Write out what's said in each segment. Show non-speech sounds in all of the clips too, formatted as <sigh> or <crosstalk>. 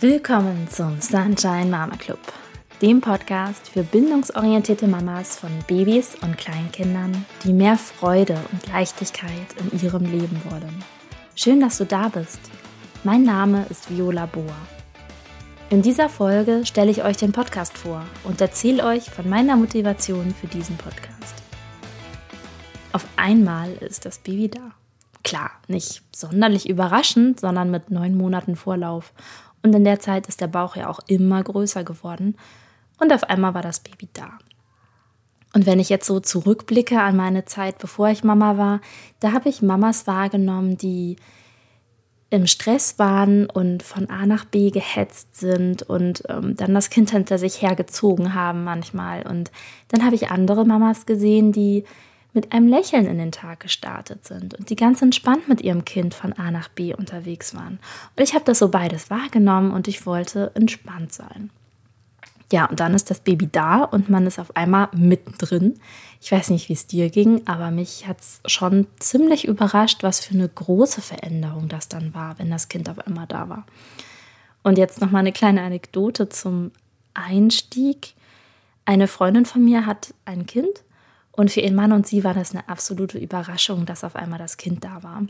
Willkommen zum Sunshine Mama Club, dem Podcast für bindungsorientierte Mamas von Babys und Kleinkindern, die mehr Freude und Leichtigkeit in ihrem Leben wollen. Schön, dass du da bist. Mein Name ist Viola Boa. In dieser Folge stelle ich euch den Podcast vor und erzähle euch von meiner Motivation für diesen Podcast. Auf einmal ist das Baby da. Klar, nicht sonderlich überraschend, sondern mit neun Monaten Vorlauf und in der Zeit ist der Bauch ja auch immer größer geworden. Und auf einmal war das Baby da. Und wenn ich jetzt so zurückblicke an meine Zeit, bevor ich Mama war, da habe ich Mamas wahrgenommen, die im Stress waren und von A nach B gehetzt sind und ähm, dann das Kind hinter sich hergezogen haben manchmal. Und dann habe ich andere Mamas gesehen, die mit einem Lächeln in den Tag gestartet sind und die ganz entspannt mit ihrem Kind von A nach B unterwegs waren. Und ich habe das so beides wahrgenommen und ich wollte entspannt sein. Ja, und dann ist das Baby da und man ist auf einmal mittendrin. Ich weiß nicht, wie es dir ging, aber mich hat es schon ziemlich überrascht, was für eine große Veränderung das dann war, wenn das Kind auf einmal da war. Und jetzt noch mal eine kleine Anekdote zum Einstieg. Eine Freundin von mir hat ein Kind und für ihren Mann und sie war das eine absolute Überraschung, dass auf einmal das Kind da war.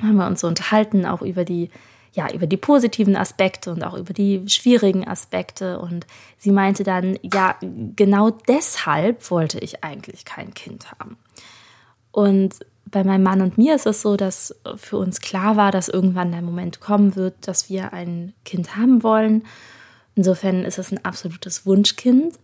Haben wir uns so unterhalten, auch über die, ja, über die positiven Aspekte und auch über die schwierigen Aspekte. Und sie meinte dann, ja, genau deshalb wollte ich eigentlich kein Kind haben. Und bei meinem Mann und mir ist es so, dass für uns klar war, dass irgendwann der Moment kommen wird, dass wir ein Kind haben wollen. Insofern ist es ein absolutes Wunschkind.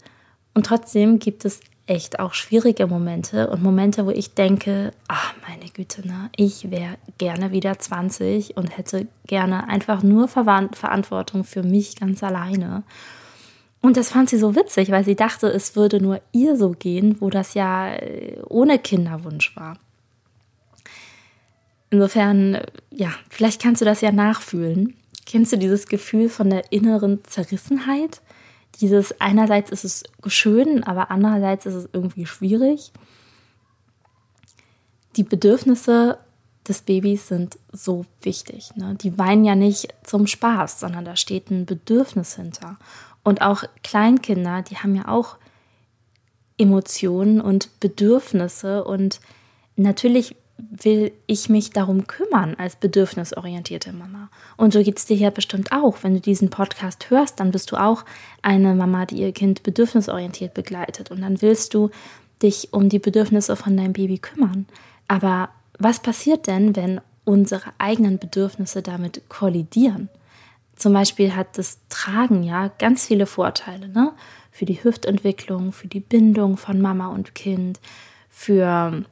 Und trotzdem gibt es echt auch schwierige Momente und Momente, wo ich denke, ach meine Güte, ne, ich wäre gerne wieder 20 und hätte gerne einfach nur Verantwortung für mich ganz alleine. Und das fand sie so witzig, weil sie dachte, es würde nur ihr so gehen, wo das ja äh, ohne Kinderwunsch war. Insofern, ja, vielleicht kannst du das ja nachfühlen. Kennst du dieses Gefühl von der inneren Zerrissenheit? Dieses einerseits ist es schön, aber andererseits ist es irgendwie schwierig. Die Bedürfnisse des Babys sind so wichtig. Ne? Die weinen ja nicht zum Spaß, sondern da steht ein Bedürfnis hinter. Und auch Kleinkinder, die haben ja auch Emotionen und Bedürfnisse. Und natürlich will ich mich darum kümmern als bedürfnisorientierte Mama. Und so geht es dir ja bestimmt auch. Wenn du diesen Podcast hörst, dann bist du auch eine Mama, die ihr Kind bedürfnisorientiert begleitet. Und dann willst du dich um die Bedürfnisse von deinem Baby kümmern. Aber was passiert denn, wenn unsere eigenen Bedürfnisse damit kollidieren? Zum Beispiel hat das Tragen ja ganz viele Vorteile, ne? Für die Hüftentwicklung, für die Bindung von Mama und Kind, für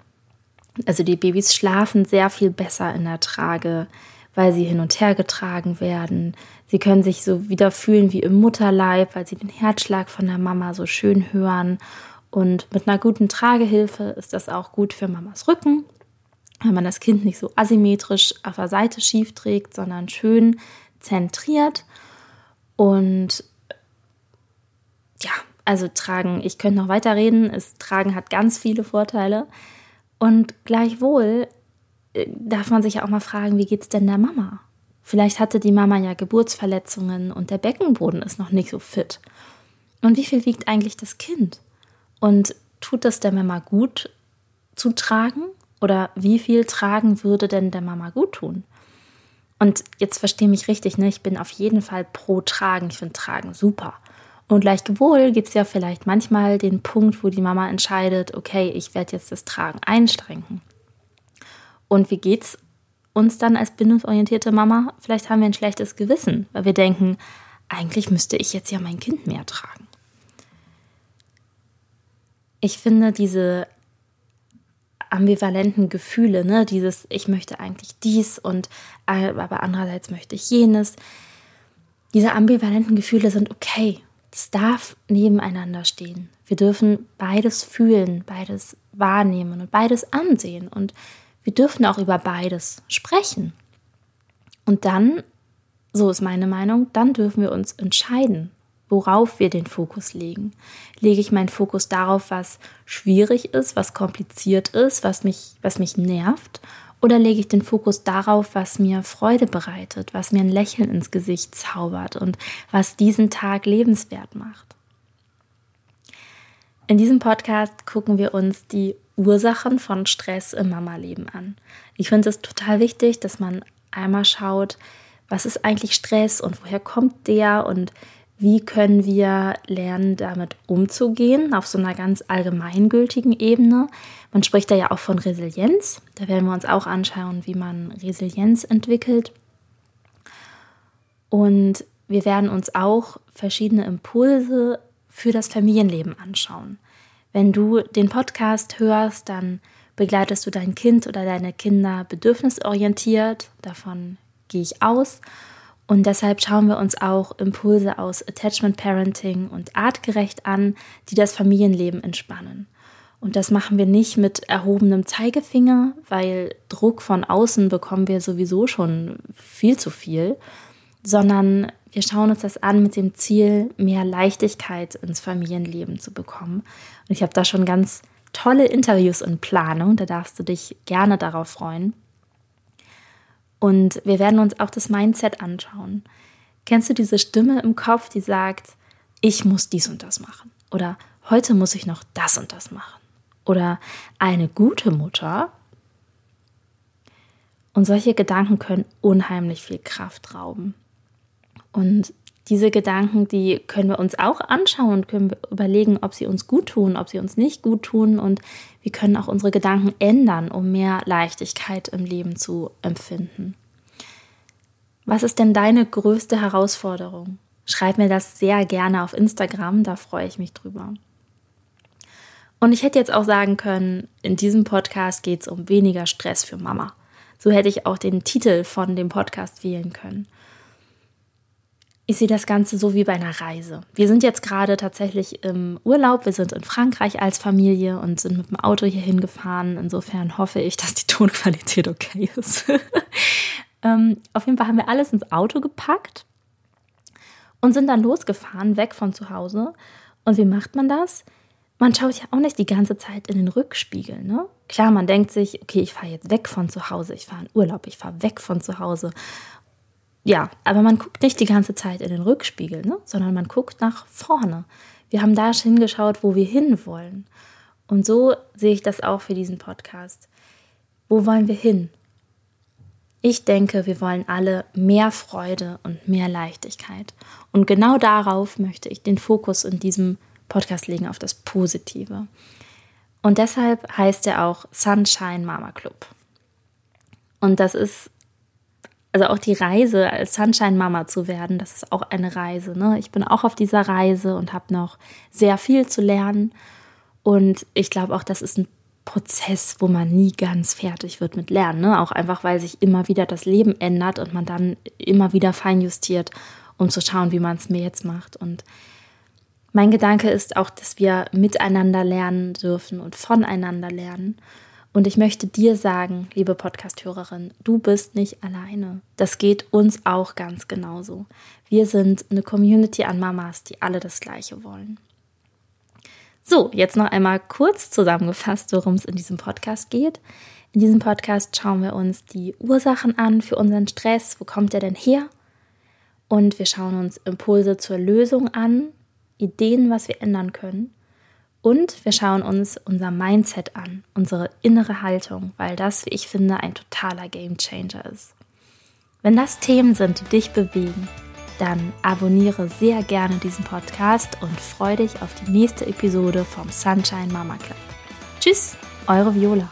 also die Babys schlafen sehr viel besser in der Trage, weil sie hin und her getragen werden. Sie können sich so wieder fühlen wie im Mutterleib, weil sie den Herzschlag von der Mama so schön hören. Und mit einer guten Tragehilfe ist das auch gut für Mamas Rücken, wenn man das Kind nicht so asymmetrisch auf der Seite schief trägt, sondern schön zentriert. Und ja, also tragen, ich könnte noch weiter reden, es tragen hat ganz viele Vorteile. Und gleichwohl äh, darf man sich ja auch mal fragen, wie geht es denn der Mama? Vielleicht hatte die Mama ja Geburtsverletzungen und der Beckenboden ist noch nicht so fit. Und wie viel wiegt eigentlich das Kind? Und tut es der Mama gut zu tragen? Oder wie viel tragen würde denn der Mama gut tun? Und jetzt verstehe mich richtig, ne? ich bin auf jeden Fall pro Tragen. Ich finde Tragen super. Und gleichwohl gibt es ja vielleicht manchmal den Punkt, wo die Mama entscheidet, okay, ich werde jetzt das Tragen einschränken. Und wie geht's uns dann als bindungsorientierte Mama? Vielleicht haben wir ein schlechtes Gewissen, weil wir denken, eigentlich müsste ich jetzt ja mein Kind mehr tragen. Ich finde diese ambivalenten Gefühle, ne, dieses ich möchte eigentlich dies und aber andererseits möchte ich jenes. Diese ambivalenten Gefühle sind okay es darf nebeneinander stehen. Wir dürfen beides fühlen, beides wahrnehmen und beides ansehen. Und wir dürfen auch über beides sprechen. Und dann, so ist meine Meinung, dann dürfen wir uns entscheiden, worauf wir den Fokus legen. Lege ich meinen Fokus darauf, was schwierig ist, was kompliziert ist, was mich, was mich nervt? Oder lege ich den Fokus darauf, was mir Freude bereitet, was mir ein Lächeln ins Gesicht zaubert und was diesen Tag lebenswert macht? In diesem Podcast gucken wir uns die Ursachen von Stress im Mama-Leben an. Ich finde es total wichtig, dass man einmal schaut, was ist eigentlich Stress und woher kommt der und wie können wir lernen, damit umzugehen auf so einer ganz allgemeingültigen Ebene. Man spricht da ja auch von Resilienz. Da werden wir uns auch anschauen, wie man Resilienz entwickelt. Und wir werden uns auch verschiedene Impulse für das Familienleben anschauen. Wenn du den Podcast hörst, dann begleitest du dein Kind oder deine Kinder bedürfnisorientiert. Davon gehe ich aus. Und deshalb schauen wir uns auch Impulse aus Attachment Parenting und artgerecht an, die das Familienleben entspannen. Und das machen wir nicht mit erhobenem Zeigefinger, weil Druck von außen bekommen wir sowieso schon viel zu viel, sondern wir schauen uns das an mit dem Ziel, mehr Leichtigkeit ins Familienleben zu bekommen. Und ich habe da schon ganz tolle Interviews in Planung, da darfst du dich gerne darauf freuen. Und wir werden uns auch das Mindset anschauen. Kennst du diese Stimme im Kopf, die sagt, ich muss dies und das machen? Oder heute muss ich noch das und das machen? Oder eine gute Mutter? Und solche Gedanken können unheimlich viel Kraft rauben. Und diese Gedanken, die können wir uns auch anschauen und können wir überlegen, ob sie uns gut tun, ob sie uns nicht gut tun. Und wir können auch unsere Gedanken ändern, um mehr Leichtigkeit im Leben zu empfinden. Was ist denn deine größte Herausforderung? Schreib mir das sehr gerne auf Instagram, da freue ich mich drüber. Und ich hätte jetzt auch sagen können, in diesem Podcast geht es um weniger Stress für Mama. So hätte ich auch den Titel von dem Podcast wählen können ich sehe das Ganze so wie bei einer Reise. Wir sind jetzt gerade tatsächlich im Urlaub. Wir sind in Frankreich als Familie und sind mit dem Auto hier hingefahren. Insofern hoffe ich, dass die Tonqualität okay ist. <laughs> ähm, auf jeden Fall haben wir alles ins Auto gepackt und sind dann losgefahren, weg von zu Hause. Und wie macht man das? Man schaut ja auch nicht die ganze Zeit in den Rückspiegel. Ne? Klar, man denkt sich, okay, ich fahre jetzt weg von zu Hause, ich fahre in Urlaub, ich fahre weg von zu Hause ja, aber man guckt nicht die ganze Zeit in den Rückspiegel, ne? sondern man guckt nach vorne. Wir haben da hingeschaut, wo wir hinwollen. Und so sehe ich das auch für diesen Podcast. Wo wollen wir hin? Ich denke, wir wollen alle mehr Freude und mehr Leichtigkeit. Und genau darauf möchte ich den Fokus in diesem Podcast legen, auf das Positive. Und deshalb heißt er auch Sunshine Mama Club. Und das ist also auch die Reise als Sunshine Mama zu werden, das ist auch eine Reise. Ne? Ich bin auch auf dieser Reise und habe noch sehr viel zu lernen. Und ich glaube auch, das ist ein Prozess, wo man nie ganz fertig wird mit Lernen. Ne? Auch einfach, weil sich immer wieder das Leben ändert und man dann immer wieder feinjustiert, um zu schauen, wie man es mir jetzt macht. Und mein Gedanke ist auch, dass wir miteinander lernen dürfen und voneinander lernen. Und ich möchte dir sagen, liebe Podcasthörerin, du bist nicht alleine. Das geht uns auch ganz genauso. Wir sind eine Community an Mamas, die alle das Gleiche wollen. So, jetzt noch einmal kurz zusammengefasst, worum es in diesem Podcast geht. In diesem Podcast schauen wir uns die Ursachen an für unseren Stress. Wo kommt er denn her? Und wir schauen uns Impulse zur Lösung an, Ideen, was wir ändern können. Und wir schauen uns unser Mindset an, unsere innere Haltung, weil das, wie ich finde, ein totaler Gamechanger ist. Wenn das Themen sind, die dich bewegen, dann abonniere sehr gerne diesen Podcast und freue dich auf die nächste Episode vom Sunshine Mama Club. Tschüss, eure Viola.